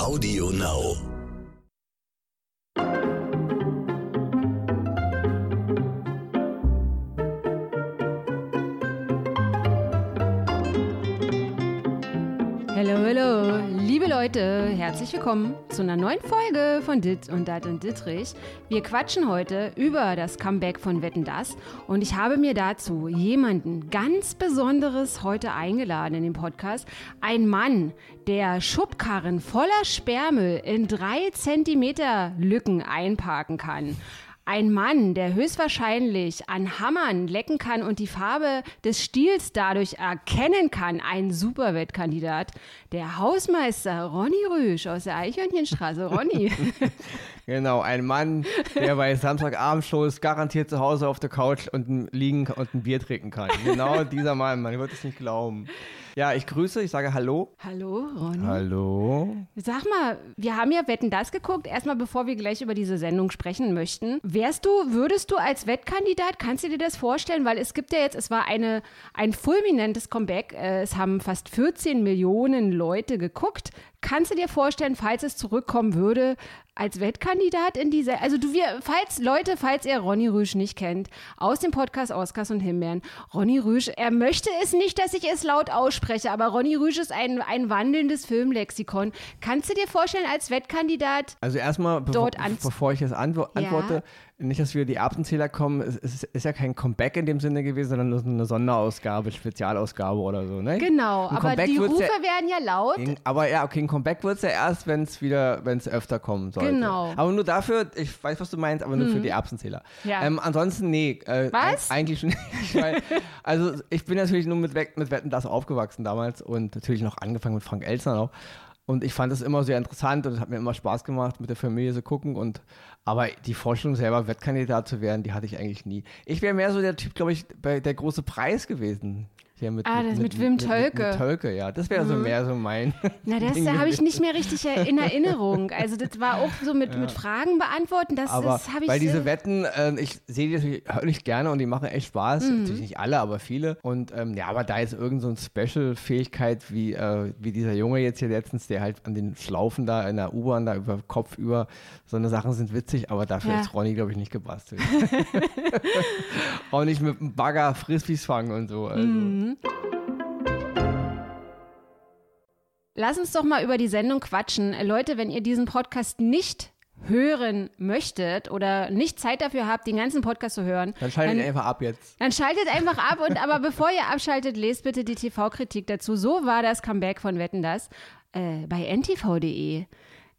Audio Now. Leute, herzlich willkommen zu einer neuen Folge von Dit und Dat und Dittrich. Wir quatschen heute über das Comeback von Wetten Das und ich habe mir dazu jemanden ganz Besonderes heute eingeladen in den Podcast. Ein Mann, der Schubkarren voller Sperrmüll in drei Zentimeter Lücken einparken kann. Ein Mann, der höchstwahrscheinlich an Hammern lecken kann und die Farbe des Stiels dadurch erkennen kann. Ein Superwettkandidat. Der Hausmeister Ronny Rüsch aus der Eichhörnchenstraße. Ronny. Genau, ein Mann, der bei Samstagabendshows garantiert zu Hause auf der Couch und liegen und ein Bier trinken kann. Genau dieser Mann, man wird es nicht glauben. Ja, ich grüße, ich sage Hallo. Hallo, Ronny. Hallo. Sag mal, wir haben ja Wetten das geguckt. Erstmal, bevor wir gleich über diese Sendung sprechen möchten. Wärst du, würdest du als Wettkandidat, kannst du dir das vorstellen? Weil es gibt ja jetzt, es war eine, ein fulminantes Comeback. Äh, Es haben fast 14 Millionen Leute geguckt. Kannst du dir vorstellen, falls es zurückkommen würde, als Wettkandidat in diese, also du, wir, falls, Leute, falls ihr Ronny Rüsch nicht kennt, aus dem Podcast Oscars und Himbeeren, Ronny Rüsch, er möchte es nicht, dass ich es laut ausspreche, aber Ronny Rüsch ist ein, ein wandelndes Filmlexikon. Kannst du dir vorstellen, als Wettkandidat, Also erstmal, bevor, Dort ans- bevor ich jetzt antwo Ja. Nicht, dass wir die Erbsenzähler kommen, es ist, ist ja kein Comeback in dem Sinne gewesen, sondern nur eine Sonderausgabe, Spezialausgabe oder so, ne? genau, Ein aber Comeback die Rufe ja- werden ja laut. In- Aber ja, okay, ein Comeback wird es ja erst, wenn es wieder, wenn es öfter kommen sollte. Genau. Aber nur dafür, ich weiß, was du meinst, aber nur für die Erbsenzähler. Ja. Ähm, ansonsten, nee. Äh, Was? eig- Eigentlich schon nicht. Weil, also ich bin natürlich nur mit, mit Wetten das aufgewachsen damals und natürlich noch angefangen mit Frank Elstner auch. Und ich fand es immer sehr interessant und es hat mir immer Spaß gemacht, mit der Familie zu gucken. Und aber die Vorstellung selber, Wettkandidat zu werden, die hatte ich eigentlich nie. Ich wäre mehr so der Typ, glaube ich, bei der große Preis gewesen. Hier mit, Ah, das mit Wim Mit, Tölke. mit Tölke, ja. Das wäre so mehr so mein. Na, das da habe ich nicht mehr richtig in Erinnerung. Also das war auch so mit, mit Fragen beantworten, das, Aber das habe ich weil diese Wetten, äh, ich sehe die natürlich höllisch gerne und die machen echt Spaß. Mhm. Natürlich nicht alle, aber viele. Und ähm, ja, aber da ist irgend so eine Special-Fähigkeit wie, äh, wie dieser Junge jetzt hier letztens, der halt an den Schlaufen da in der U-Bahn da über Kopf über, so eine Sachen sind witzig, aber dafür Ja. ist Ronny, glaube ich, nicht gebastelt. Auch nicht mit dem Bagger Frisbees fangen und so. Also. Mhm. Lass uns doch mal über die Sendung quatschen. Leute, wenn ihr diesen Podcast nicht hören möchtet oder nicht Zeit dafür habt, den ganzen Podcast zu hören, Dann schaltet ihr einfach ab jetzt. Dann schaltet einfach ab und aber bevor ihr abschaltet, lest bitte die TV-Kritik dazu. So war das Comeback von Wetten das äh, bei ntv.de.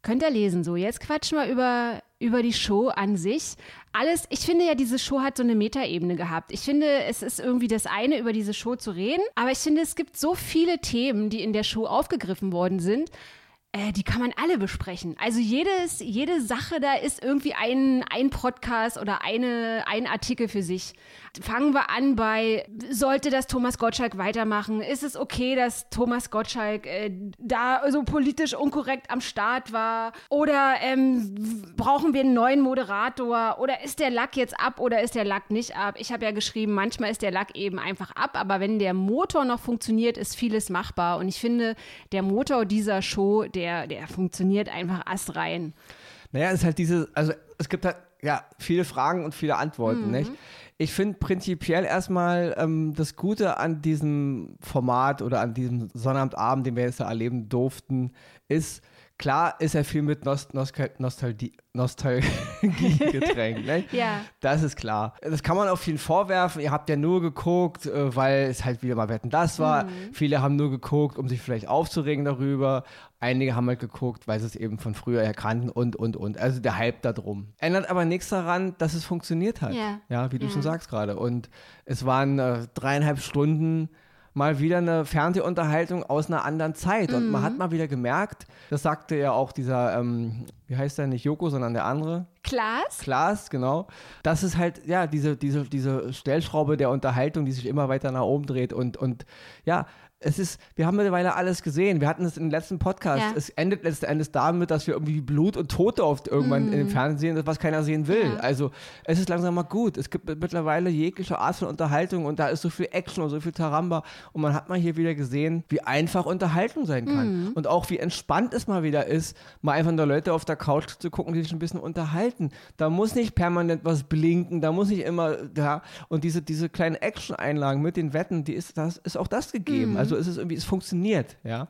Könnt ihr lesen. So, jetzt quatschen wir über, über die Show an sich. Alles, ich finde ja, diese Show hat so eine Metaebene gehabt. Ich finde, es ist irgendwie das eine, über diese Show zu reden. Aber ich finde, es gibt so viele Themen, die in der Show aufgegriffen worden sind. Äh, die kann man alle besprechen. Also jedes, jede Sache, da ist irgendwie ein, ein Podcast oder eine, ein Artikel für sich. Fangen wir an bei, sollte das Thomas Gottschalk weitermachen? Ist es okay, dass Thomas Gottschalk äh, da so politisch unkorrekt am Start war? Oder ähm, brauchen wir einen neuen Moderator? Oder ist der Lack jetzt ab oder ist der Lack nicht ab? Ich habe ja geschrieben, manchmal ist der Lack eben einfach ab, aber wenn der Motor noch funktioniert, ist vieles machbar. Und ich finde, der Motor dieser Show, der, der funktioniert einfach astrein. Naja, es ist halt diese, also es gibt halt ja viele Fragen und viele Antworten, nicht? Ich finde prinzipiell erstmal ähm, das Gute an diesem Format oder an diesem Sonnabendabend, den wir jetzt da erleben durften, ist, klar ist er viel mit Nost Nostal Nostalgie, Nostalgie getränkt, ne? Ja. Das ist klar. Das kann man auf ihn vorwerfen. Ihr habt ja nur geguckt, äh, weil es halt wieder mal Wetten das war. Viele haben nur geguckt, um sich vielleicht aufzuregen darüber. Einige haben halt geguckt, weil sie es eben von früher her kannten und, und, und. Also der Hype da drum. Ändert aber nichts daran, dass es funktioniert hat. Ja. Ja, wie du Ja. schon sagst gerade. Und es waren äh, dreieinhalb Stunden mal wieder eine Fernsehunterhaltung aus einer anderen Zeit. Und man hat mal wieder gemerkt, das sagte ja auch dieser, ähm, wie heißt der nicht Joko, sondern der andere, Klaas? Klaas, genau. Das ist halt, ja, diese, diese, diese Stellschraube der Unterhaltung, die sich immer weiter nach oben dreht und, und ja, es ist, wir haben mittlerweile alles gesehen. Wir hatten es im letzten Podcast. Ja. Es endet letzten Endes damit, dass wir irgendwie Blut und Tote oft irgendwann Mhm. im Fernsehen sehen, was keiner sehen will. Ja. Also es ist langsam mal gut. Es gibt mittlerweile jegliche Art von Unterhaltung und da ist so viel Action und so viel Taramba. Und man hat mal hier wieder gesehen, wie einfach Unterhaltung sein kann. Mhm. Und auch wie entspannt es mal wieder ist, mal einfach nur Leute auf der Couch zu gucken, die sich ein bisschen unterhalten. Da muss nicht permanent was blinken, da muss nicht immer, ja, und diese, diese kleinen Action-Einlagen mit den Wetten, die ist, das ist auch das gegeben. Also es ist irgendwie, es funktioniert, ja.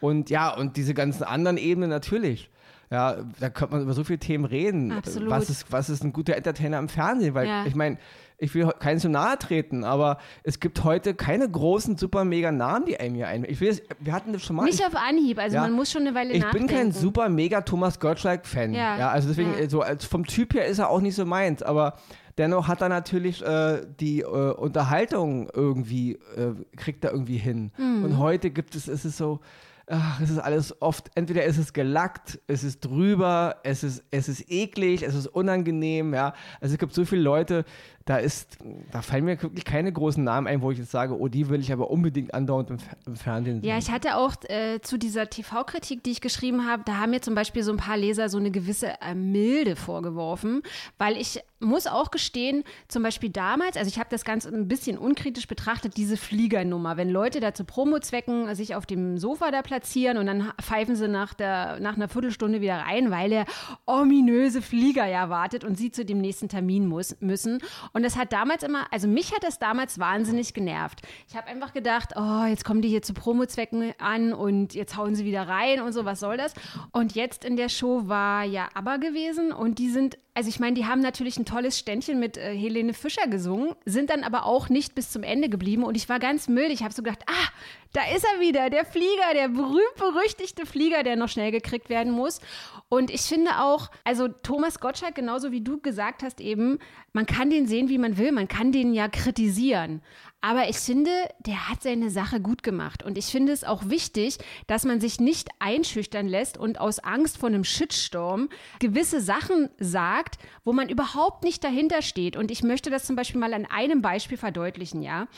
Und ja, und diese ganzen anderen Ebenen natürlich. Ja, da könnte man über so viele Themen reden. Absolut. Was ist, was ist ein guter Entertainer im Fernsehen? Weil Ja. ich meine, ich will keinen zu nahe treten, aber es gibt heute keine großen, super mega Namen, die einem hier ein. Ich will jetzt, wir hatten das schon mal. Nicht auf Anhieb, also Ja. man muss schon eine Weile Ich nachdenken. bin kein super mega Thomas Gottschalk-Fan. Ja. Ja. also deswegen, Ja. so als vom Typ her ist er auch nicht so meins, aber dennoch hat er natürlich äh, die äh, Unterhaltung irgendwie, äh, kriegt er irgendwie hin. Mhm. Und heute gibt es, es ist so, ach, es ist alles oft, entweder ist es gelackt, es ist drüber, es ist, es ist eklig, es ist unangenehm, ja. Also es gibt so viele Leute, da ist, da fallen mir wirklich keine großen Namen ein, wo ich jetzt sage, oh, die will ich aber unbedingt andauernd im, im Fernsehen sehen. Ja, ich hatte auch äh, zu dieser TV-Kritik, die ich geschrieben habe, da haben mir zum Beispiel so ein paar Leser so eine gewisse äh, Milde vorgeworfen, weil ich muss auch gestehen, zum Beispiel damals, also ich habe das Ganze ein bisschen unkritisch betrachtet, diese Fliegernummer, wenn Leute da zu Promozwecken sich auf dem Sofa da platzieren und dann pfeifen sie nach, der, nach einer Viertelstunde wieder rein, weil der ominöse Flieger ja wartet und sie zu dem nächsten Termin muss, müssen. Und das hat damals immer, also mich hat das damals wahnsinnig genervt. Ich habe einfach gedacht, oh, jetzt kommen die hier zu Promozwecken an und jetzt hauen sie wieder rein und so, was soll das? Und jetzt in der Show war ja ABBA gewesen und die sind, also ich meine, die haben natürlich ein tolles Ständchen mit äh, Helene Fischer gesungen, sind dann aber auch nicht bis zum Ende geblieben und ich war ganz milde. Ich habe so gedacht, ah, da ist er wieder, der Flieger, der berühmt-berüchtigte Flieger, der noch schnell gekriegt werden muss. Und ich finde auch, also Thomas Gottschalk, genauso wie du gesagt hast eben, man kann den sehen, wie man will, man kann den ja kritisieren. Aber ich finde, der hat seine Sache gut gemacht. Und ich finde es auch wichtig, dass man sich nicht einschüchtern lässt und aus Angst vor einem Shitstorm gewisse Sachen sagt, wo man überhaupt nicht dahinter steht. Und ich möchte das zum Beispiel mal an einem Beispiel verdeutlichen, ja.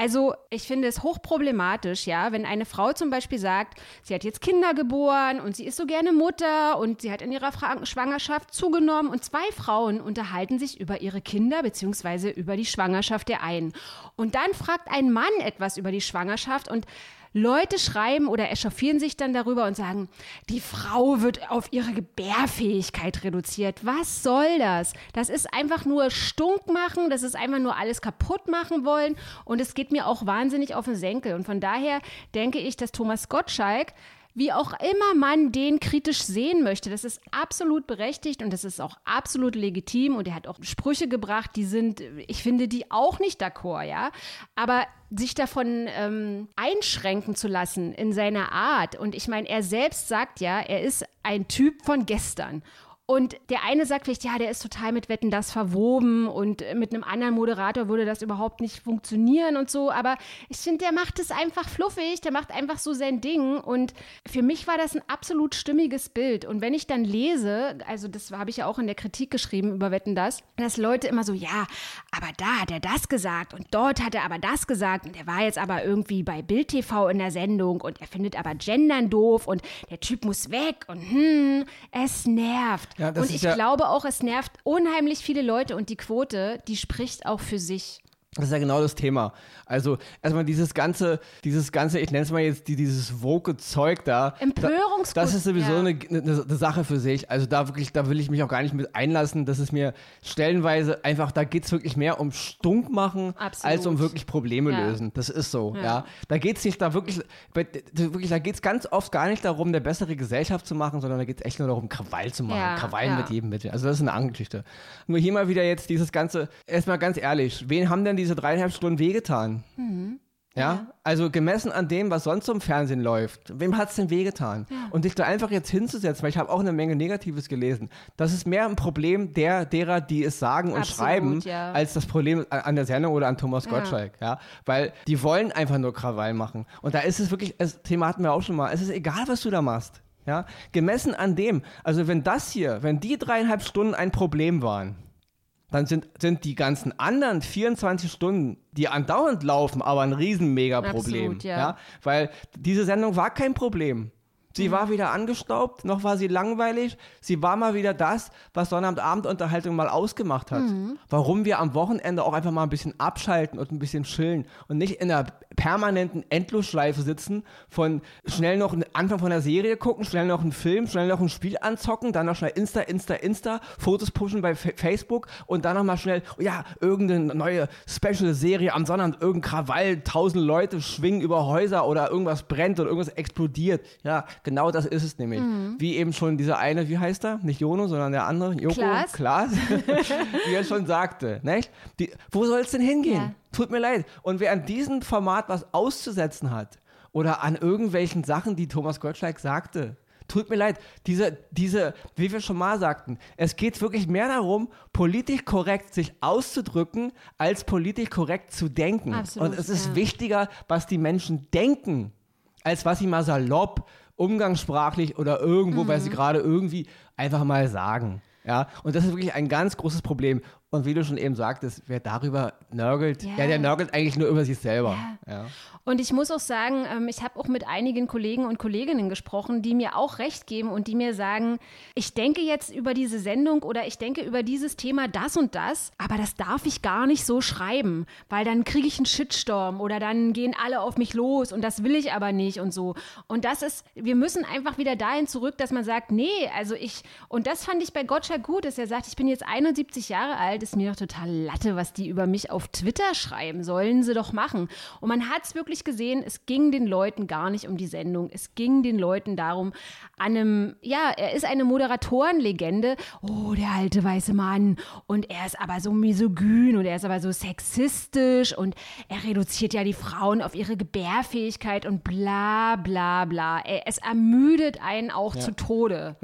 Also, ich finde es hochproblematisch, ja, wenn eine Frau zum Beispiel sagt, sie hat jetzt Kinder geboren und sie ist so gerne Mutter und sie hat in ihrer Fra Schwangerschaft zugenommen und zwei Frauen unterhalten sich über ihre Kinder beziehungsweise über die Schwangerschaft der einen. Und dann fragt ein Mann etwas über die Schwangerschaft und Leute schreiben oder echauffieren sich dann darüber und sagen, die Frau wird auf ihre Gebärfähigkeit reduziert. Was soll das? Das ist einfach nur stunk machen, das ist einfach nur alles kaputt machen wollen und es geht mir auch wahnsinnig auf den Senkel. Und von daher denke ich, dass Thomas Gottschalk wie auch immer man den kritisch sehen möchte, das ist absolut berechtigt und das ist auch absolut legitim und er hat auch Sprüche gebracht, die sind, ich finde die auch nicht d'accord, ja, aber sich davon ähm, einschränken zu lassen in seiner Art und ich meine, er selbst sagt ja, er ist ein Typ von gestern und der eine sagt vielleicht, ja, der ist total mit Wetten das verwoben und mit einem anderen Moderator würde das überhaupt nicht funktionieren und so. Aber ich finde, der macht es einfach fluffig, der macht einfach so sein Ding. Und für mich war das ein absolut stimmiges Bild. Und wenn ich dann lese, also das habe ich ja auch in der Kritik geschrieben über Wetten das, dass Leute immer so, ja, aber da hat er das gesagt und dort hat er aber das gesagt und er war jetzt aber irgendwie bei Bild TV in der Sendung und er findet aber Gendern doof und der Typ muss weg und hm, es nervt. Ja, und ich ja- glaube auch, es nervt unheimlich viele Leute und die Quote, die spricht auch für sich. Das ist ja genau das Thema. Also erstmal dieses ganze, dieses ganze, ich nenne es mal jetzt die, dieses woke Zeug da. Empörungsgut, Das ist sowieso ja. eine, eine, eine Sache für sich. Also da wirklich, da will ich mich auch gar nicht mit einlassen. Das ist mir stellenweise einfach, da geht es wirklich mehr um Stunk machen, Absolut. als um wirklich Probleme Ja. lösen. Das ist so, ja. Ja. Da geht es nicht da wirklich, wirklich, da geht es ganz oft gar nicht darum, eine bessere Gesellschaft zu machen, sondern da geht es echt nur darum, Krawall zu machen. Krawall mit jedem Mittel. Also das ist eine andere Geschichte. Nur hier mal wieder jetzt dieses ganze, erstmal ganz ehrlich, wen haben denn diese dreieinhalb Stunden wehgetan? Ja? also gemessen an dem, was sonst so im Fernsehen läuft, wem hat es denn wehgetan? Und sich da einfach jetzt hinzusetzen, weil ich habe auch eine Menge Negatives gelesen, das ist mehr ein Problem der, derer, die es sagen und Absolut, schreiben, ja. als das Problem an, an der Sendung oder an Thomas Gottschalk, ja, weil die wollen einfach nur Krawall machen. Und da ist es wirklich, das Thema hatten wir auch schon mal, es ist egal, was du da machst. Ja, gemessen an dem, also wenn das hier, wenn die dreieinhalb Stunden ein Problem waren, dann sind, sind die ganzen anderen 24 Stunden, die andauernd laufen, aber ein riesen Mega-Problem. Ja. ja. Weil diese Sendung war kein Problem. Sie war weder angestaubt, noch war sie langweilig. Sie war mal wieder das, was Sonnabendabendunterhaltung mal ausgemacht hat. Warum wir am Wochenende auch einfach mal ein bisschen abschalten und ein bisschen chillen und nicht in einer permanenten Endlosschleife sitzen von schnell noch einen Anfang von der Serie gucken, schnell noch einen Film, schnell noch ein Spiel anzocken, dann noch schnell Insta, Insta, Insta, Fotos pushen bei Fa- Facebook und dann noch mal schnell, oh ja, irgendeine neue Special-Serie am Sonnabend, irgendein Krawall, tausend Leute schwingen über Häuser oder irgendwas brennt oder irgendwas explodiert. Ja, genau das ist es nämlich. Wie eben schon dieser eine, wie heißt er? Nicht Jono, sondern der andere, Joko, Klaas. Klaas, wie er schon sagte. Nicht? Die, wo soll es denn hingehen? Ja. Tut mir leid. Und wer an diesem Format was auszusetzen hat oder an irgendwelchen Sachen, die Thomas Gottschalk sagte, tut mir leid. Diese, diese, wie wir schon mal sagten, es geht wirklich mehr darum, politisch korrekt sich auszudrücken, als politisch korrekt zu denken. Absolut, Und es ist ja. wichtiger, was die Menschen denken, als was sie mal salopp, umgangssprachlich oder irgendwo, weil Mhm. sie gerade irgendwie einfach mal sagen. Ja, und das ist wirklich ein ganz großes Problem. Und wie du schon eben sagtest, wer darüber nörgelt, Ja. ja, der nörgelt eigentlich nur über sich selber. Ja. Und ich muss auch sagen, ähm, ich habe auch mit einigen Kollegen und Kolleginnen gesprochen, die mir auch recht geben und die mir sagen, ich denke jetzt über diese Sendung oder ich denke über dieses Thema das und das, aber das darf ich gar nicht so schreiben, weil dann kriege ich einen Shitstorm oder dann gehen alle auf mich los und das will ich aber nicht und so. Und das ist, wir müssen einfach wieder dahin zurück, dass man sagt, nee, also ich, und das fand ich bei Gottschalk gut, dass er sagt, ich bin jetzt 71 Jahre alt, ist mir doch total Latte, was die über mich auf Twitter schreiben, sollen sie doch machen. Und man hat es wirklich gesehen, es ging den Leuten gar nicht um die Sendung, es ging den Leuten darum, an einem, ja, er ist eine Moderatorenlegende, oh, der alte weiße Mann und er ist aber so misogyn und er ist aber so sexistisch und er reduziert ja die Frauen auf ihre Gebärfähigkeit und bla bla bla. Es ermüdet einen auch zu Tode.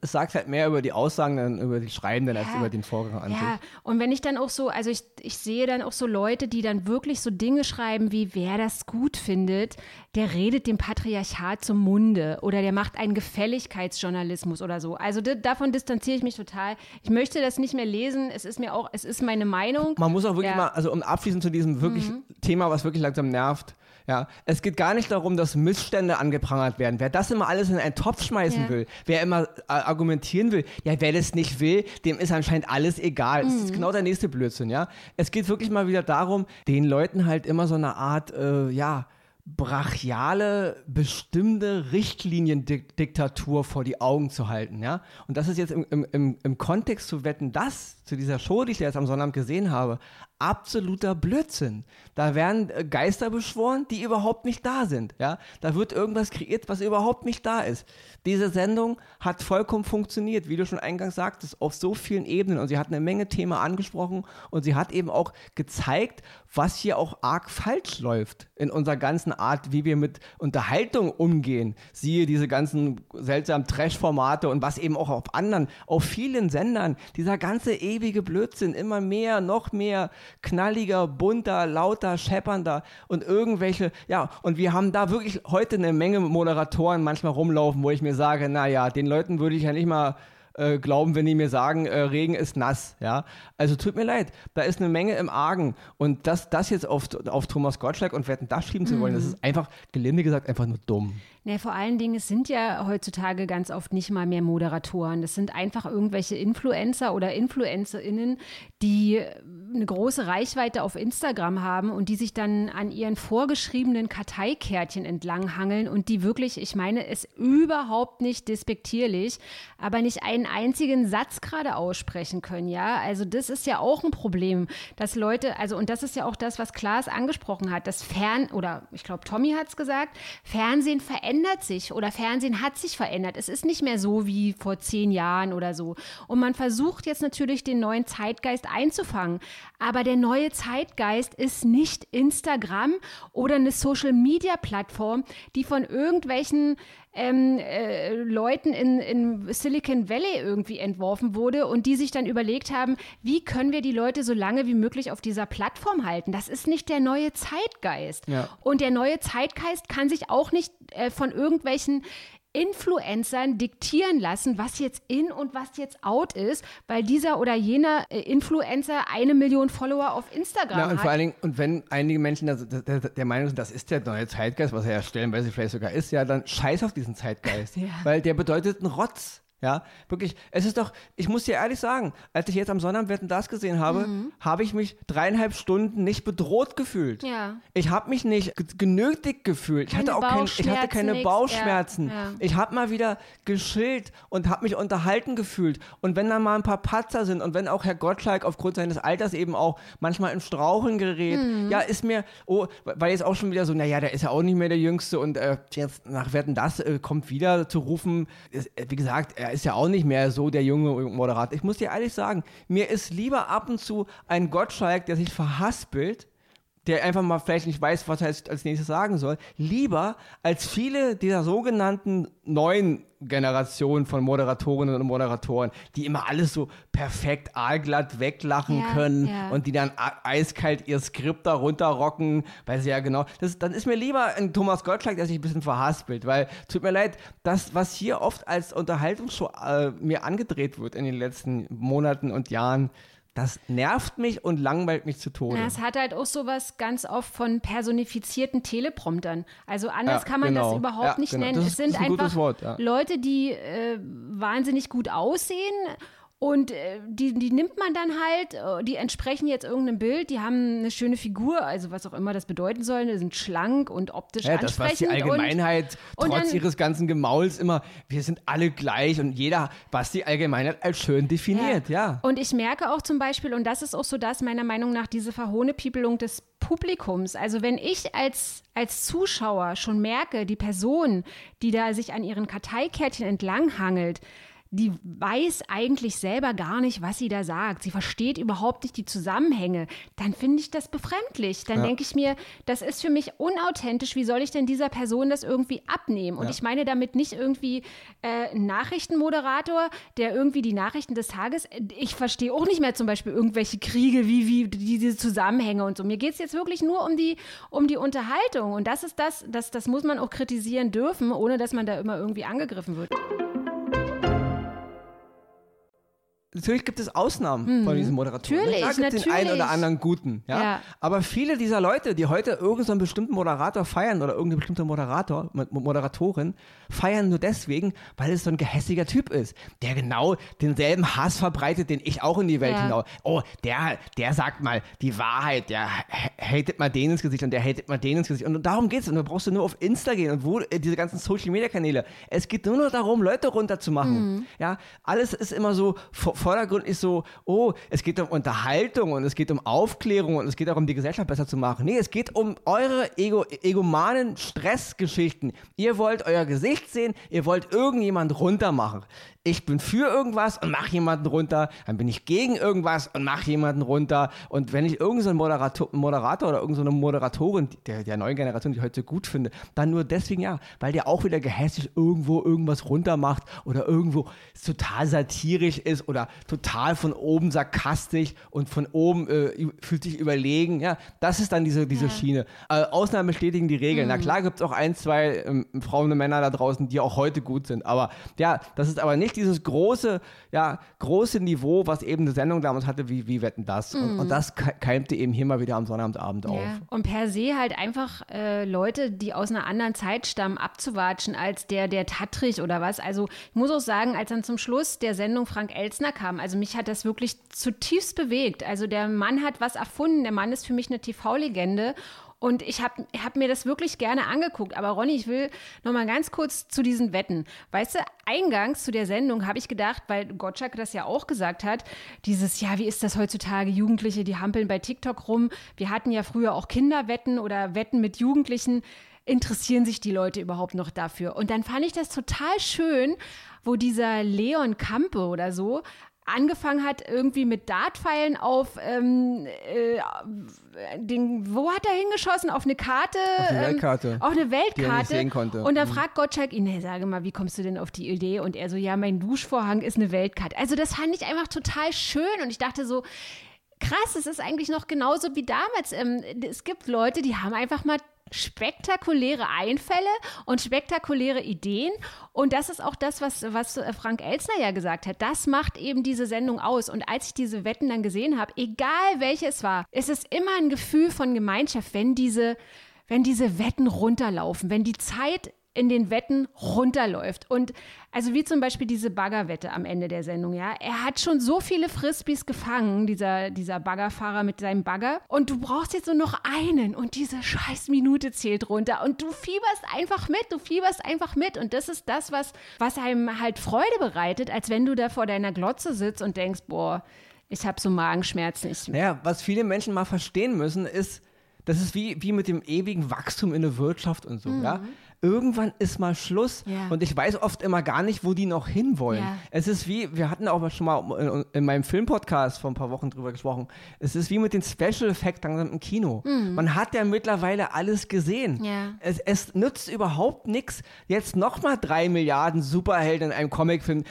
Es sagt halt mehr über die Aussagen, über die Schreibenden, als Ja. über den Vorgang an Ja, sich. Und wenn ich dann auch so, also ich, ich sehe dann auch so Leute, die dann wirklich so Dinge schreiben, wie wer das gut findet, der redet dem Patriarchat zum Munde oder der macht einen Gefälligkeitsjournalismus oder so. Also da- davon distanziere ich mich total. Ich möchte das nicht mehr lesen. Es ist mir auch, es ist meine Meinung. Man muss auch wirklich Ja. Mhm. mal, also um abschließend zu diesem wirklich Thema, was wirklich langsam nervt, ja, es geht gar nicht darum, dass Missstände angeprangert werden. Wer das immer alles in einen Topf schmeißen Ja. will, wer immer äh, argumentieren will, ja, wer das nicht will, dem ist anscheinend alles egal. Das Mhm. ist genau der nächste Blödsinn, ja. Es geht wirklich mal wieder darum, den Leuten halt immer so eine Art, äh, ja, brachiale, bestimmte Richtliniendiktatur vor die Augen zu halten, ja. Und das ist jetzt im, im, im, im Kontext zu wetten, das zu dieser Show, die ich jetzt am Sonnabend gesehen habe, absoluter Blödsinn. Da werden äh, Geister beschworen, die überhaupt nicht da sind, ja. Da wird irgendwas kreiert, was überhaupt nicht da ist. Diese Sendung hat vollkommen funktioniert, wie du schon eingangs sagtest, auf so vielen Ebenen und sie hat eine Menge Themen angesprochen und sie hat eben auch gezeigt, was hier auch arg falsch läuft in unserer ganzen Art, wie wir mit Unterhaltung umgehen. Siehe diese ganzen seltsamen Trash-Formate und was eben auch auf anderen, auf vielen Sendern, dieser ganze ewige Blödsinn, immer mehr, noch mehr, knalliger, bunter, lauter, scheppernder und irgendwelche, ja, und wir haben da wirklich heute eine Menge Moderatoren manchmal rumlaufen, wo ich mir sage, naja, den Leuten würde ich ja nicht mal äh, glauben, wenn die mir sagen, äh, Regen ist nass, ja. Also tut mir leid, da ist eine Menge im Argen und das, das jetzt auf, auf Thomas Gottschalk und Wetten das schieben zu wollen, das ist einfach, gelinde gesagt, einfach nur dumm. Nee, vor allen Dingen, es sind ja heutzutage ganz oft nicht mal mehr Moderatoren. Das sind einfach irgendwelche Influencer oder InfluencerInnen, die eine große Reichweite auf Instagram haben und die sich dann an ihren vorgeschriebenen Karteikärtchen entlanghangeln und die wirklich, ich meine es überhaupt nicht despektierlich, aber nicht einen einzigen Satz gerade aussprechen können, ja. Also das ist ja auch ein Problem, dass Leute, also und das ist ja auch das, was Klaas angesprochen hat, das Fern, oder ich glaube Tommy hat es gesagt, Fernsehen verändert sich oder Fernsehen hat sich verändert. Es ist nicht mehr so wie vor zehn Jahren oder so. Und man versucht jetzt natürlich den neuen Zeitgeist einzufangen. Aber der neue Zeitgeist ist nicht Instagram oder eine Social-Media-Plattform, die von irgendwelchen ähm, äh, Leuten in, in Silicon Valley irgendwie entworfen wurde und die sich dann überlegt haben, wie können wir die Leute so lange wie möglich auf dieser Plattform halten. Das ist nicht der neue Zeitgeist. Ja. Und der neue Zeitgeist kann sich auch nicht äh, von irgendwelchen Influencern diktieren lassen, was jetzt in und was jetzt out ist, weil dieser oder jener äh, Influencer eine Million Follower auf Instagram Ja, hat. und vor allen Dingen, und wenn einige Menschen der, der, der Meinung sind, das ist der neue Zeitgeist, was er ja stellenweise vielleicht sogar ist, ja, dann scheiß auf diesen Zeitgeist. Ja. Weil der bedeutet einen Rotz. Ja, wirklich. Es ist doch, ich muss dir ehrlich sagen, als ich jetzt am Sonnabend das gesehen habe, habe ich mich dreieinhalb Stunden nicht bedroht gefühlt. Ja. Ich habe mich nicht ge- genötigt gefühlt. Ich Keine hatte auch kein, ich hatte keine nix. Bauchschmerzen. Ja, ja. Ich habe mal wieder geschillt und habe mich unterhalten gefühlt. Und wenn da mal ein paar Patzer sind und wenn auch Herr Gottschalk aufgrund seines Alters eben auch manchmal in Straucheln gerät, Mhm. ja, ist mir, oh, weil jetzt auch schon wieder so, naja, der ist ja auch nicht mehr der Jüngste und äh, jetzt nach Wetten das äh, kommt wieder zu rufen. Ist, äh, wie gesagt, er ist ja auch nicht mehr so der junge Moderator. Ich muss dir ehrlich sagen, mir ist lieber ab und zu ein Gottschalk, der sich verhaspelt, der einfach mal vielleicht nicht weiß, was er als nächstes sagen soll, lieber als viele dieser sogenannten neuen Generationen von Moderatorinnen und Moderatoren, die immer alles so perfekt aalglatt weglachen Ja, können ja. und die dann eiskalt ihr Skript da runterrocken, weil sie ja genau, das, dann ist mir lieber ein Thomas Gottschalk, der sich ein bisschen verhaspelt, weil, tut mir leid, das, was hier oft als Unterhaltungsshow äh, mir angedreht wird in den letzten Monaten und Jahren, das nervt mich und langweilt mich zu Tode. Ja, es hat halt auch sowas ganz oft von personifizierten Telepromptern. Also anders Ja, kann man genau. das überhaupt Ja, nicht genau. nennen. Das es ist- sind ein gutes einfach Wort, ja. Leute, die äh, wahnsinnig gut aussehen. Und äh, die, die nimmt man dann halt, äh, die entsprechen jetzt irgendeinem Bild, die haben eine schöne Figur, also was auch immer das bedeuten soll, die sind schlank und optisch Ja, das, was ansprechend. die Allgemeinheit und trotz dann- ihres ganzen Gemauls immer, wir sind alle gleich und jeder, was die Allgemeinheit als schön definiert, ja. Und ich merke auch zum Beispiel, und das ist auch so das meiner Meinung nach, diese Verhohnepiepelung des Publikums. Also wenn ich als, als Zuschauer schon merke, die Person, die da sich an ihren Karteikärtchen entlanghangelt, die weiß eigentlich selber gar nicht, was sie da sagt. Sie versteht überhaupt nicht die Zusammenhänge. Dann finde ich das befremdlich. Dann Ja. denke ich mir, das ist für mich unauthentisch. Wie soll ich denn dieser Person das irgendwie abnehmen? Und Ja. ich meine damit nicht irgendwie äh, einen Nachrichtenmoderator, der irgendwie die Nachrichten des Tages. Ich verstehe auch nicht mehr zum Beispiel irgendwelche Kriege, wie, wie diese Zusammenhänge und so. Mir geht es jetzt wirklich nur um die, um die Unterhaltung. Und das ist das, das, das muss man auch kritisieren dürfen, ohne dass man da immer irgendwie angegriffen wird. Natürlich gibt es Ausnahmen von diesen Moderatoren. Natürlich, Klar gibt es den einen oder anderen guten. Ja? Ja. Aber viele dieser Leute, die heute irgendeinen bestimmten Moderator feiern oder irgendeine bestimmte Moderator, Mo- Moderatorin, feiern nur deswegen, weil es so ein gehässiger Typ ist, der genau denselben Hass verbreitet, den ich auch in die Welt Ja. hinaus. Oh, der, der sagt mal die Wahrheit, der hatet mal den ins Gesicht und der hatet mal den ins Gesicht. Und darum geht's. Und da brauchst du nur auf Insta gehen und wo äh, diese ganzen Social Media Kanäle. Es geht nur noch darum, Leute runterzumachen. Ja, alles ist immer so, vor- vordergründig so, oh, es geht um Unterhaltung und es geht um Aufklärung und es geht darum, die Gesellschaft besser zu machen. Nee, es geht um eure ego egomanen Stressgeschichten. Ihr wollt euer Gesicht sehen, ihr wollt irgendjemand runtermachen. Ich bin für irgendwas und mach jemanden runter, dann bin ich gegen irgendwas und mach jemanden runter. Und wenn ich irgendeinen so Moderator, Moderator oder irgendeine Moderatorin der, der neuen Generation, die ich heute so gut finde, dann nur deswegen ja, weil der auch wieder gehässig irgendwo irgendwas runtermacht oder irgendwo total satirisch ist oder total von oben sarkastisch und von oben äh, fühlt sich überlegen. Ja, das ist dann diese, diese Schiene. Äh, Ausnahmen bestätigen die Regeln. Na klar gibt es auch ein, zwei ähm, Frauen und Männer da draußen, die auch heute gut sind. Aber ja, das ist aber nicht dieses große, ja, große Niveau, was eben eine Sendung damals hatte, wie, wie Wetten das. Und, und das ke- keimte eben hier mal wieder am Sonnabendabend auf. Ja. Und per se halt einfach äh, Leute, die aus einer anderen Zeit stammen, abzuwatschen als der, der Tattrich oder was. Also ich muss auch sagen, als dann zum Schluss der Sendung Frank Elsner kam, also mich hat das wirklich zutiefst bewegt. Also der Mann hat was erfunden, der Mann ist für mich eine TV-Legende. Und ich habe hab mir das wirklich gerne angeguckt. Aber Ronny, ich will noch mal ganz kurz zu diesen Wetten. Weißt du, eingangs zu der Sendung habe ich gedacht, weil Gottschalk das ja auch gesagt hat, dieses, ja, wie ist das heutzutage? Jugendliche, die hampeln bei TikTok rum. Wir hatten ja früher auch Kinderwetten oder Wetten mit Jugendlichen. Interessieren sich die Leute überhaupt noch dafür? Und dann fand ich das total schön, wo dieser Leon Kampe oder so angefangen hat, irgendwie mit Dartpfeilen auf ähm, äh, den, wo hat er hingeschossen? Auf eine Karte? Auf eine ähm, Weltkarte, Auf eine Weltkarte. sehen konnte. Und da Mhm. fragt Gottschalk ihn, hey, sage mal, wie kommst du denn auf die Idee? Und er so, ja, mein Duschvorhang ist eine Weltkarte. Also das fand ich einfach total schön und ich dachte so, krass, es ist eigentlich noch genauso wie damals. Ähm, es gibt Leute, die haben einfach mal spektakuläre Einfälle und spektakuläre Ideen. Und das ist auch das, was, was Frank Elsner ja gesagt hat. Das macht eben diese Sendung aus. Und als ich diese Wetten dann gesehen habe, egal welche es war, ist es immer ein Gefühl von Gemeinschaft, wenn diese wenn diese Wetten runterlaufen, wenn die Zeit in den Wetten runterläuft. Und also wie zum Beispiel diese Baggerwette am Ende der Sendung, ja. Er hat schon so viele Frisbees gefangen, dieser, dieser Baggerfahrer mit seinem Bagger. Und du brauchst jetzt nur noch einen und diese scheiß Minute zählt runter. Und du fieberst einfach mit, du fieberst einfach mit. Und das ist das, was, was einem halt Freude bereitet, als wenn du da vor deiner Glotze sitzt und denkst, boah, ich habe so Magenschmerzen. Ich naja, was viele Menschen mal verstehen müssen, ist, das ist wie, wie mit dem ewigen Wachstum in der Wirtschaft und so, mhm. ja irgendwann ist mal Schluss. Ja. Und ich weiß oft immer gar nicht, wo die noch hinwollen. Ja. Es ist wie, wir hatten auch schon mal in, meinem Filmpodcast vor ein paar Wochen drüber gesprochen, es ist wie mit den Special Effects im Kino. Mhm. Man hat ja mittlerweile alles gesehen. Ja. Es, es nützt überhaupt nichts, jetzt nochmal drei Milliarden Superhelden in einem Comicfilm.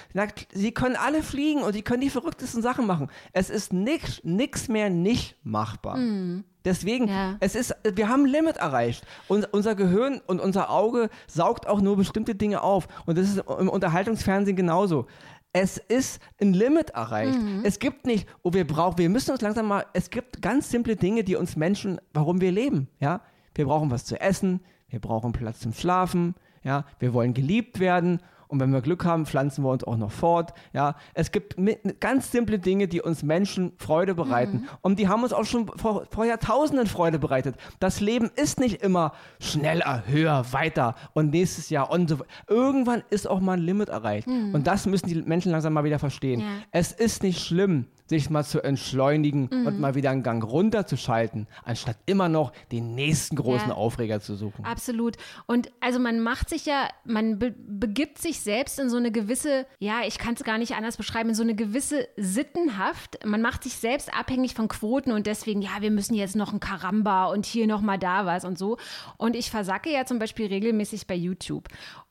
Sie können alle fliegen und sie können die verrücktesten Sachen machen. Es ist nichts mehr nicht machbar. Mhm. Deswegen, ja. es ist, wir haben ein Limit erreicht. Und unser Gehirn und unser Auge saugt auch nur bestimmte Dinge auf. Und das ist im Unterhaltungsfernsehen genauso. Es ist ein Limit erreicht. Mhm. Es gibt nicht, oh, wir brauchen, wir müssen uns langsam mal, es gibt ganz simple Dinge, die uns Menschen, warum wir leben, ja. Wir brauchen was zu essen, wir brauchen Platz zum Schlafen, ja. Wir wollen geliebt werden und wenn wir Glück haben, pflanzen wir uns auch noch fort. Ja, es gibt ganz simple Dinge, die uns Menschen Freude bereiten. Mhm. Und die haben uns auch schon vor, vor Jahrtausenden Freude bereitet. Das Leben ist nicht immer schneller, höher, weiter und nächstes Jahr und so. Irgendwann ist auch mal ein Limit erreicht. Mhm. Und das müssen die Menschen langsam mal wieder verstehen. Ja. Es ist nicht schlimm, sich mal zu entschleunigen mhm. und mal wieder einen Gang runterzuschalten, anstatt immer noch den nächsten großen ja, Aufreger zu suchen. Absolut. Und also man macht sich ja, man be begibt sich selbst in so eine gewisse, ja, ich kann es gar nicht anders beschreiben, in so eine gewisse Sittenhaft. Man macht sich selbst abhängig von Quoten und deswegen, ja, wir müssen jetzt noch ein Karamba und hier noch mal da was und so. Und ich versacke ja zum Beispiel regelmäßig bei YouTube.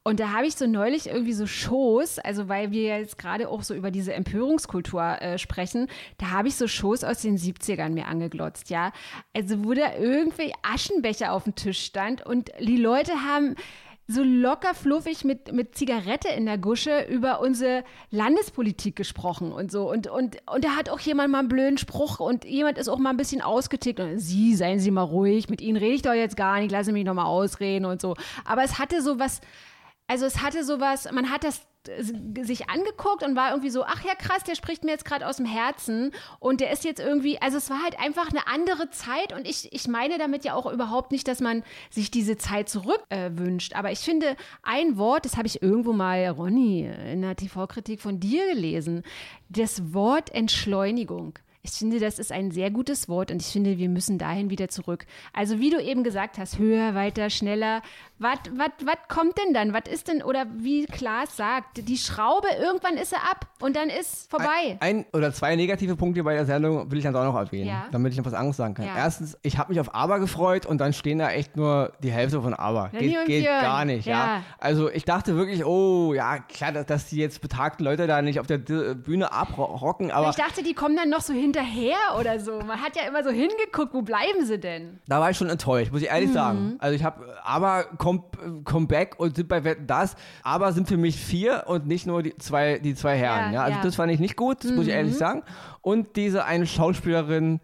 Und da habe ich so neulich irgendwie so Shows, also weil wir jetzt gerade auch so über diese Empörungskultur äh, sprechen, da habe ich so Shows aus den 70ern mir angeglotzt, ja. Also wo da irgendwie Aschenbecher auf dem Tisch stand und die Leute haben so locker fluffig mit, mit Zigarette in der Gusche über unsere Landespolitik gesprochen und so. Und, und, und da hat auch jemand mal einen blöden Spruch und jemand ist auch mal ein bisschen ausgetickt. Und Sie, seien Sie mal ruhig, mit Ihnen rede ich doch jetzt gar nicht, lassen Sie mich noch mal ausreden und so. Aber es hatte so was also es hatte sowas, man hat das sich angeguckt und war irgendwie so, ach ja krass, der spricht mir jetzt gerade aus dem Herzen und der ist jetzt irgendwie, also es war halt einfach eine andere Zeit und ich, ich meine damit ja auch überhaupt nicht, dass man sich diese Zeit zurück äh, aber ich finde ein Wort, das habe ich irgendwo mal, Ronny, in der TV-Kritik von dir gelesen, das Wort Entschleunigung. Ich finde, das ist ein sehr gutes Wort und ich finde, wir müssen dahin wieder zurück. Also wie du eben gesagt hast, höher, weiter, schneller. Was kommt denn dann? Was ist denn, oder wie Klaas sagt, die Schraube, irgendwann ist sie ab und dann ist vorbei. Ein, ein oder zwei negative Punkte bei der Sendung will ich dann auch noch erwähnen, ja. damit ich noch was anderes sagen kann. Ja. Erstens, ich habe mich auf Aber gefreut und dann stehen da echt nur die Hälfte von Aber. Ja, geht, geht gar nicht, ja. Also ich dachte wirklich, oh, ja, klar, dass, dass die jetzt betagten Leute da nicht auf der Bühne abrocken, aber... Ich dachte, die kommen dann noch so hinter hinterher oder so. Man hat ja immer so hingeguckt, wo bleiben sie denn? Da war ich schon enttäuscht, muss ich ehrlich mhm. sagen. Also ich habe, aber come, come back und sind bei Wetten das, aber sind für mich vier und nicht nur die zwei, die zwei Herren. Ja, ja. Also das fand ich nicht gut, das mhm. muss ich ehrlich mhm. sagen. Und diese eine Schauspielerin,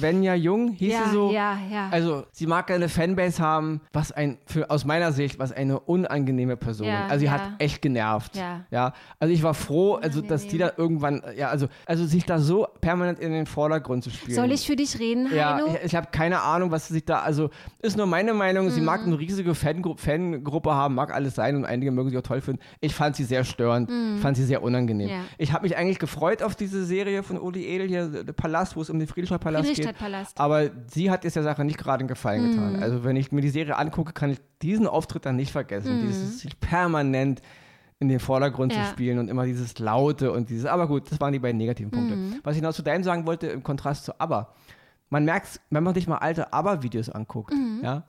Svenja Jung hieß ja, sie so. Ja, ja. Also sie mag eine Fanbase haben, was ein, für, aus meiner Sicht, was eine unangenehme Person. Ja, also sie ja. hat echt genervt. Ja. ja. Also ich war froh, also dass die da irgendwann, ja, also, also sich da so permanent in den Vordergrund zu spielen. Soll ich für dich reden, Heino? Ja, ich, ich habe keine Ahnung, was sie sich da, also ist nur meine Meinung, mhm. sie mag eine riesige Fangru Fangruppe haben, mag alles sein und einige mögen sie auch toll finden. Ich fand sie sehr störend, mhm. fand sie sehr unangenehm. Ich habe mich eigentlich gefreut auf diese Serie von Uli Edel hier, der Palast, wo es um den Friedrichstadtpalast Palast geht. Stadtpalast. Aber sie hat jetzt der Sache nicht gerade einen Gefallen getan. Mhm. Also wenn ich mir die Serie angucke, kann ich diesen Auftritt dann nicht vergessen. Mhm. Dieses sich permanent in den Vordergrund ja. zu spielen und immer dieses Laute und dieses, aber gut, das waren die beiden negativen Punkte. Mhm. Was ich noch zu deinem sagen wollte, im Kontrast zu ABBA. Man merkt wenn man sich mal alte ABBA-Videos anguckt, mhm. ja,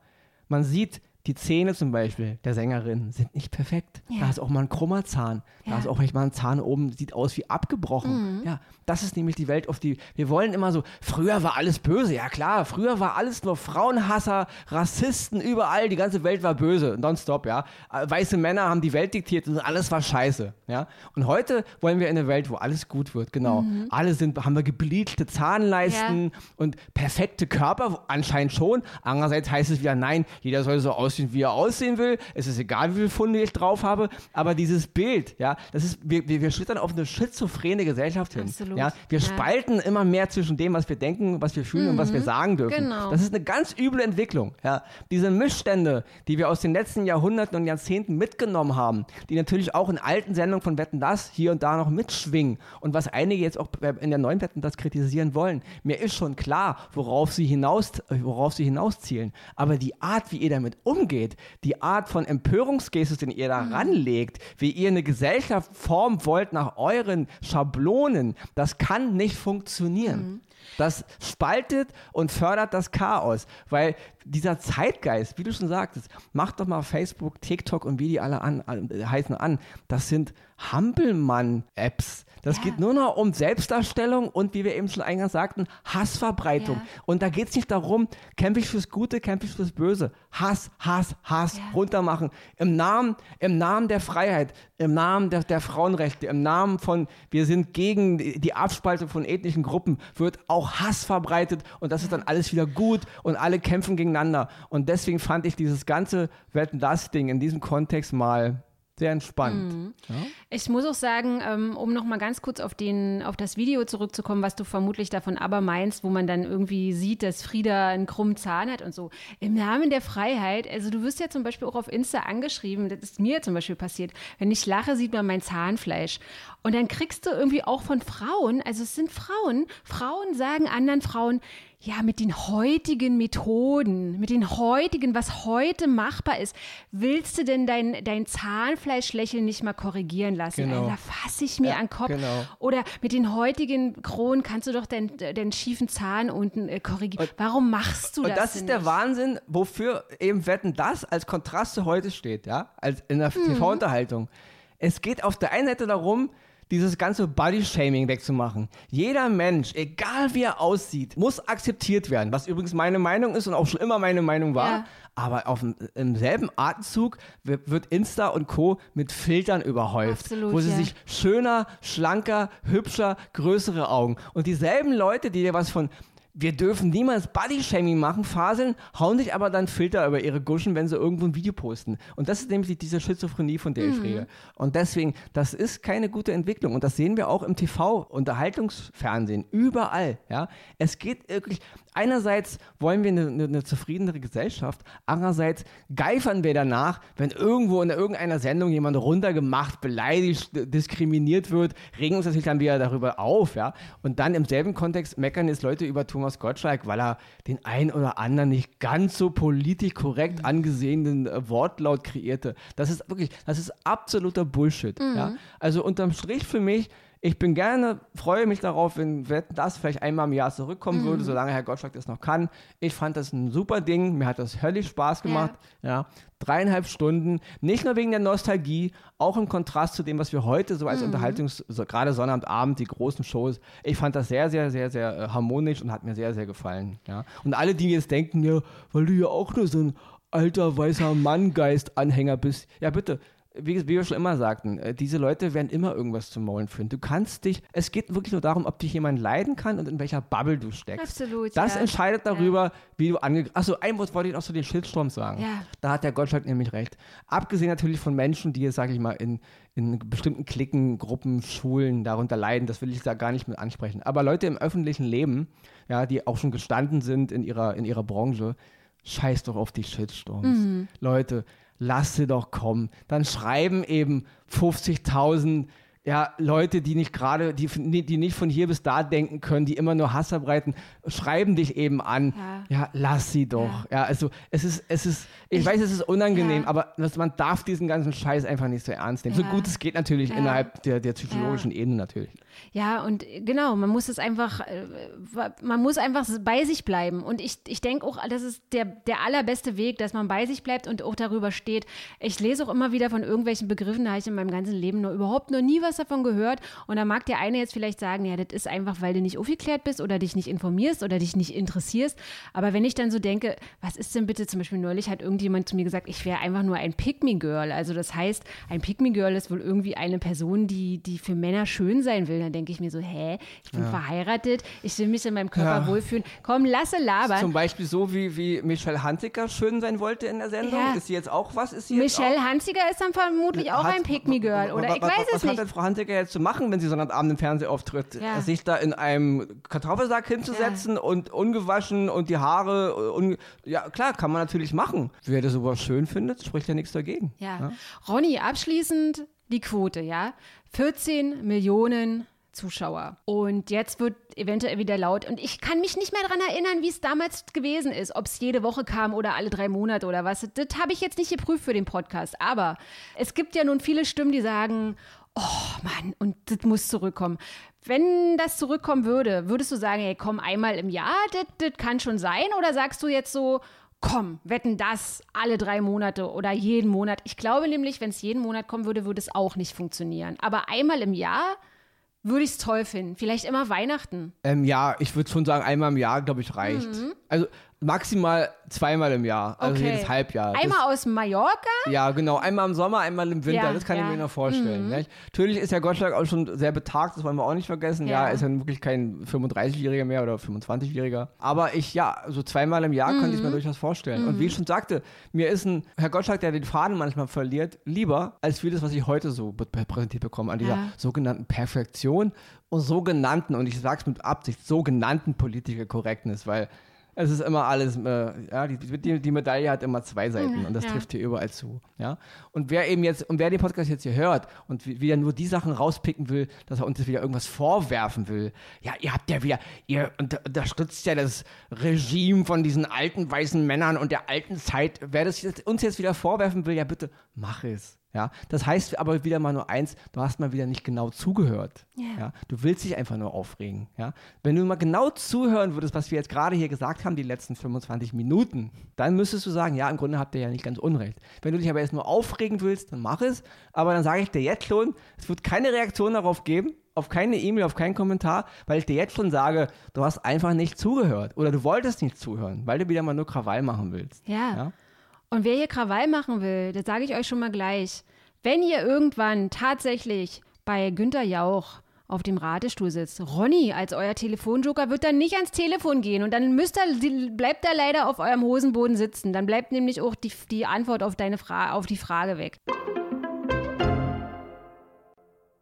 man sieht, die Zähne zum Beispiel der Sängerin sind nicht perfekt. Ja. Da ist auch mal ein krummer Zahn. Da Ja. ist auch manchmal ein Zahn oben, sieht aus wie abgebrochen. Mhm. Ja, das ist nämlich die Welt, auf die wir wollen immer so, früher war alles böse. Ja klar, früher war alles nur Frauenhasser, Rassisten, überall, die ganze Welt war böse, nonstop, ja. Äh, Weiße Männer haben die Welt diktiert und alles war scheiße, ja. Und heute wollen wir in eine Welt, wo alles gut wird, genau. Alle sind, haben wir gebleachte Zahnleisten Ja. und perfekte Körper, anscheinend schon. Andererseits heißt es wieder, nein, jeder soll so aussehen, wie er aussehen will. Es ist egal, wie viele Funde ich drauf habe. Aber dieses Bild, ja, das ist, wir, wir, wir schlittern auf eine schizophrene Gesellschaft hin. Absolut. Ja, wir Ja. spalten immer mehr zwischen dem, was wir denken, was wir fühlen und was wir sagen dürfen. Genau. Das ist eine ganz üble Entwicklung. Ja. Diese Missstände, die wir aus den letzten Jahrhunderten und Jahrzehnten mitgenommen haben, die natürlich auch in alten Sendungen von Wetten das hier und da noch mitschwingen und was einige jetzt auch in der neuen Wetten das kritisieren wollen. Mir ist schon klar, worauf sie hinaus, worauf sie hinauszielen. Aber die Art, wie ihr damit umgeht, die Art von Empörungsgestus, den ihr da ranlegt, wie ihr eine Gesellschaft formen wollt nach euren Schablonen, das kann nicht funktionieren. Das spaltet und fördert das Chaos, weil dieser Zeitgeist, wie du schon sagtest, macht doch mal Facebook, TikTok und wie die alle an, an, heißen an. Das sind Hampelmann-Apps. Das Ja. geht nur noch um Selbstdarstellung und, wie wir eben schon eingangs sagten, Hassverbreitung. Ja. Und da geht es nicht darum, kämpfe ich fürs Gute, kämpfe ich fürs Böse. Hass, Hass, Hass, Ja. runtermachen. Im Namen, Im Namen der Freiheit, im Namen der, der Frauenrechte, im Namen von, wir sind gegen die Abspaltung von ethnischen Gruppen, wird auch Hass verbreitet und das ist dann alles wieder gut und alle kämpfen gegeneinander. Und deswegen fand ich dieses ganze Wetten das Ding in diesem Kontext mal sehr entspannt. Mhm. Ja? Ich muss auch sagen, ähm, um noch mal ganz kurz auf, den, auf das Video zurückzukommen, was du vermutlich davon aber meinst, wo man dann irgendwie sieht, dass Frieda einen krummen Zahn hat und so. Im Namen der Freiheit, also du wirst ja zum Beispiel auch auf Insta angeschrieben, das ist mir zum Beispiel passiert. Wenn ich lache, sieht man mein Zahnfleisch. Und dann kriegst du irgendwie auch von Frauen, also es sind Frauen, Frauen sagen anderen Frauen, ja, mit den heutigen Methoden, mit den heutigen, was heute machbar ist, willst du denn dein, dein Zahnfleischlächeln nicht mal korrigieren lassen? Genau. Da fasse ich mir Ja, an den Kopf. genau. Oder mit den heutigen Kronen kannst du doch deinen, deinen schiefen Zahn unten äh, korrigieren. Warum machst du Und das das denn ist der nicht? Wahnsinn, wofür eben Wetten das als Kontrast zu heute steht, ja, als in der Mhm. TV-Unterhaltung. Es geht auf der einen Seite darum, dieses ganze Body-Shaming wegzumachen. Jeder Mensch, egal wie er aussieht, muss akzeptiert werden, was übrigens meine Meinung ist und auch schon immer meine Meinung war. Ja. Aber auf im selben Atemzug wird, wird Insta und Co. mit Filtern überhäuft, Absolut, wo sie ja. sich schöner, schlanker, hübscher, größere Augen. Und dieselben Leute, die dir was von wir dürfen niemals Body-Shaming machen, faseln, hauen sich aber dann Filter über ihre Guschen, wenn sie irgendwo ein Video posten. Und das ist nämlich diese Schizophrenie, von der ich rede. Und deswegen, das ist keine gute Entwicklung. Und das sehen wir auch im TV, Unterhaltungsfernsehen, überall. Ja? Es geht wirklich, einerseits wollen wir eine, eine, eine zufriedenere Gesellschaft, andererseits geifern wir danach, wenn irgendwo in irgendeiner Sendung jemand runtergemacht, beleidigt, diskriminiert wird, regen uns natürlich dann wieder darüber auf. Ja? Und dann im selben Kontext meckern jetzt Leute über Thomas Gottschalk, weil er den ein oder anderen nicht ganz so politisch korrekt angesehenen äh, Wortlaut kreierte. Das ist wirklich, das ist absoluter Bullshit. Ja? Also unterm Strich für mich, ich bin gerne, freue mich darauf, wenn Wetten das vielleicht einmal im Jahr zurückkommen würde, solange Herr Gottschalk das noch kann. Ich fand das ein super Ding, mir hat das höllisch Spaß gemacht. Ja. Dreieinhalb Stunden, nicht nur wegen der Nostalgie, auch im Kontrast zu dem, was wir heute so als Unterhaltungs-, so, gerade Sonnabendabend, die großen Shows, ich fand das sehr, sehr, sehr, sehr äh, harmonisch und hat mir sehr, sehr gefallen. Ja. Und alle, die jetzt denken, ja, weil du ja auch nur so ein alter weißer Mann-Geist-Anhänger bist, ja bitte, wie, wir schon immer sagten, äh, diese Leute werden immer irgendwas zum Maulen führen. Du kannst dich, es geht wirklich nur darum, ob dich jemand leiden kann und in welcher Bubble du steckst. Absolut, Das ja. entscheidet darüber, wie du ange... Achso, ein Wort wollte ich noch zu den Shitstorms sagen. Ja. Da hat der Gottschalk nämlich recht. Abgesehen natürlich von Menschen, die jetzt, sage ich mal, in, in bestimmten Klicken, Gruppen, Schulen darunter leiden, das will ich da gar nicht mit ansprechen. Aber Leute im öffentlichen Leben, ja, die auch schon gestanden sind in ihrer, in ihrer Branche, scheiß doch auf die Shitstorms. Leute, lasst sie doch kommen. Dann schreiben eben 50.000 ja, Leute, die nicht gerade, die, die nicht von hier bis da denken können, die immer nur Hass verbreiten, schreiben dich eben an. Ja, ja lass sie doch. Ja. ja. also es ist, es ist, ich, ich weiß, es ist unangenehm, ja. aber man darf diesen ganzen Scheiß einfach nicht so ernst nehmen. So gut es geht natürlich innerhalb der, der psychologischen Ebene natürlich. Ja, und genau, man muss es einfach, äh, man muss einfach bei sich bleiben. Und ich, ich denke auch, das ist der, der allerbeste Weg, dass man bei sich bleibt und auch darüber steht. Ich lese auch immer wieder von irgendwelchen Begriffen, da habe ich in meinem ganzen Leben nur überhaupt noch nie was davon gehört. Und da mag der eine jetzt vielleicht sagen, ja, das ist einfach, weil du nicht aufgeklärt bist oder dich nicht informierst oder dich nicht interessierst. Aber wenn ich dann so denke, was ist denn bitte, zum Beispiel neulich hat irgendjemand zu mir gesagt, ich wäre einfach nur ein Pick-Me-Girl. Also das heißt, ein Pick-Me-Girl ist wohl irgendwie eine Person, die, die für Männer schön sein will. Dann denke ich mir so, hä, ich bin ja. verheiratet, ich will mich in meinem Körper ja. wohlfühlen. Komm, lasse labern. Zum Beispiel so, wie, wie Michelle Hanziker schön sein wollte in der Sendung. Ja. Ist sie jetzt auch was? Ist sie Michelle Hanziker ist dann vermutlich auch hat, ein Pick-Me-Girl, oder? Ich weiß was, es was nicht. Was hat denn Frau Hanziker jetzt zu machen, wenn sie Sonnabend im Fernsehen auftritt? Sich da in einem Kartoffelsack hinzusetzen und ungewaschen und die Haare, un ja klar, kann man natürlich machen. Wer das sowas schön findet, spricht ja nichts dagegen. Ja. Ronny, abschließend die Quote, ja. 14 Millionen Zuschauer. Und jetzt wird eventuell wieder laut. Und ich kann mich nicht mehr daran erinnern, wie es damals gewesen ist, ob es jede Woche kam oder alle drei Monate oder was. Das habe ich jetzt nicht geprüft für den Podcast. Aber es gibt ja nun viele Stimmen, die sagen, oh Mann, und das muss zurückkommen. Wenn das zurückkommen würde, würdest du sagen, hey, komm, einmal im Jahr, das, kann schon sein? Oder sagst du jetzt so, komm, wetten das alle drei Monate oder jeden Monat? Ich glaube nämlich, wenn es jeden Monat kommen würde, würde es auch nicht funktionieren. Aber einmal im Jahr würde ich es toll finden. Vielleicht immer Weihnachten. Ähm, ja, ich würde schon sagen, einmal im Jahr, glaube ich, reicht. Mhm. Also maximal zweimal im Jahr, also okay. jedes Halbjahr. Einmal das, aus Mallorca? Ja, genau. Einmal im Sommer, einmal im Winter. Ja, das kann ja. ich mir noch vorstellen. Mhm. Natürlich ist ja Gottschalk auch schon sehr betagt, das wollen wir auch nicht vergessen. Ja, ja ist ja wirklich kein 35-Jähriger mehr oder 25-Jähriger. Aber ich, ja, so zweimal im Jahr mhm. könnte ich mir mhm. durchaus vorstellen. Mhm. Und wie ich schon sagte, mir ist ein Herr Gottschalk, der den Faden manchmal verliert, lieber als vieles, was ich heute so präsentiert bekomme, an dieser sogenannten Perfektion und sogenannten, und ich sage es mit Absicht, sogenannten Political Correctness, weil es ist immer alles, äh, ja, die, die, die, Medaille hat immer zwei Seiten und das ja. trifft hier überall zu. Ja? Und wer eben jetzt, und wer den Podcast jetzt hier hört und wieder nur die Sachen rauspicken will, dass er uns jetzt wieder irgendwas vorwerfen will, ja, ihr habt ja wieder, ihr unterstützt ja das Regime von diesen alten weißen Männern und der alten Zeit. Wer das jetzt, uns jetzt wieder vorwerfen will, ja bitte, mach es. Ja, das heißt aber wieder mal nur eins, du hast mal wieder nicht genau zugehört. Yeah. Ja, du willst dich einfach nur aufregen. Ja, wenn du mal genau zuhören würdest, was wir jetzt gerade hier gesagt haben, die letzten 25 Minuten, dann müsstest du sagen, ja, im Grunde habt ihr ja nicht ganz unrecht. Wenn du dich aber jetzt nur aufregen willst, dann mach es. Aber dann sage ich dir jetzt schon, es wird keine Reaktion darauf geben, auf keine E-Mail, auf keinen Kommentar, weil ich dir jetzt schon sage, du hast einfach nicht zugehört oder du wolltest nicht zuhören, weil du wieder mal nur Krawall machen willst. ja? ja? Und wer hier Krawall machen will, das sage ich euch schon mal gleich. Wenn ihr irgendwann tatsächlich bei Günter Jauch auf dem Ratestuhl sitzt, Ronny als euer Telefonjoker wird dann nicht ans Telefon gehen und dann müsst ihr, bleibt er leider auf eurem Hosenboden sitzen. Dann bleibt nämlich auch die, die Antwort auf, deine Fra auf die Frage weg.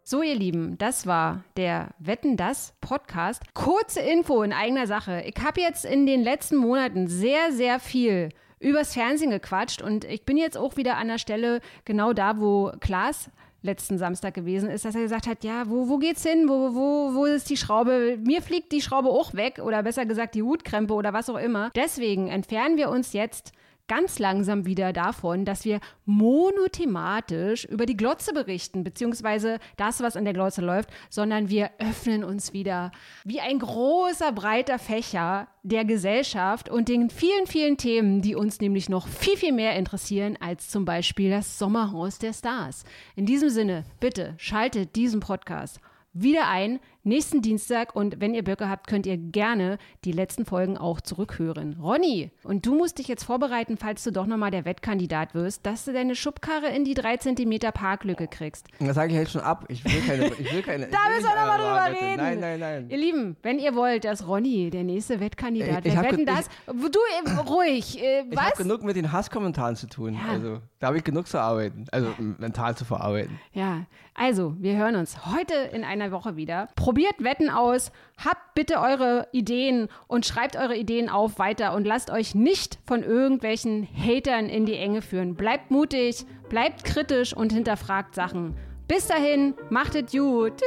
So, ihr Lieben, das war der Wetten das Podcast. Kurze Info in eigener Sache. Ich habe jetzt in den letzten Monaten sehr, sehr viel übers Fernsehen gequatscht und ich bin jetzt auch wieder an der Stelle genau da, wo Klaas letzten Samstag gewesen ist, dass er gesagt hat, ja, wo, wo geht's hin? Wo, wo, wo ist die Schraube? Mir fliegt die Schraube auch weg oder besser gesagt die Hutkrempe oder was auch immer. Deswegen entfernen wir uns jetzt ganz langsam wieder davon, dass wir monothematisch über die Glotze berichten, beziehungsweise das, was in der Glotze läuft, sondern wir öffnen uns wieder wie ein großer, breiter Fächer der Gesellschaft und den vielen, vielen Themen, die uns nämlich noch viel, viel mehr interessieren als zum Beispiel das Sommerhaus der Stars. In diesem Sinne, bitte schaltet diesen Podcast wieder ein nächsten Dienstag und wenn ihr Böcke habt, könnt ihr gerne die letzten Folgen auch zurückhören. Ronny, und du musst dich jetzt vorbereiten, falls du doch nochmal der Wettkandidat wirst, dass du deine Schubkarre in die 3 cm Parklücke kriegst. Das sage ich jetzt schon ab. Ich will keine. Ich will keine da müssen wir nochmal drüber reden. Nein, nein, nein. Ihr Lieben, wenn ihr wollt, dass Ronny der nächste Wettkandidat wird, wetten das. Ich, du, äh, ruhig. Äh? Ich habe genug mit den Hasskommentaren zu tun. Ja. Also, da habe ich genug zu arbeiten. Also, mental zu verarbeiten. Ja, also, wir hören uns heute in einer Woche wieder. Probiert Wetten aus, habt bitte eure Ideen und schreibt eure Ideen auf weiter und lasst euch nicht von irgendwelchen Hatern in die Enge führen. Bleibt mutig, bleibt kritisch und hinterfragt Sachen. Bis dahin, macht es gut.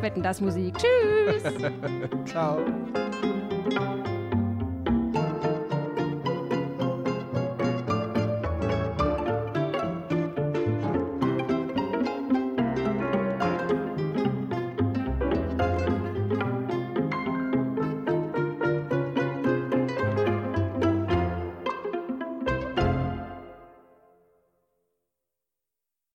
Wetten das Musik. Tschüss. Ciao.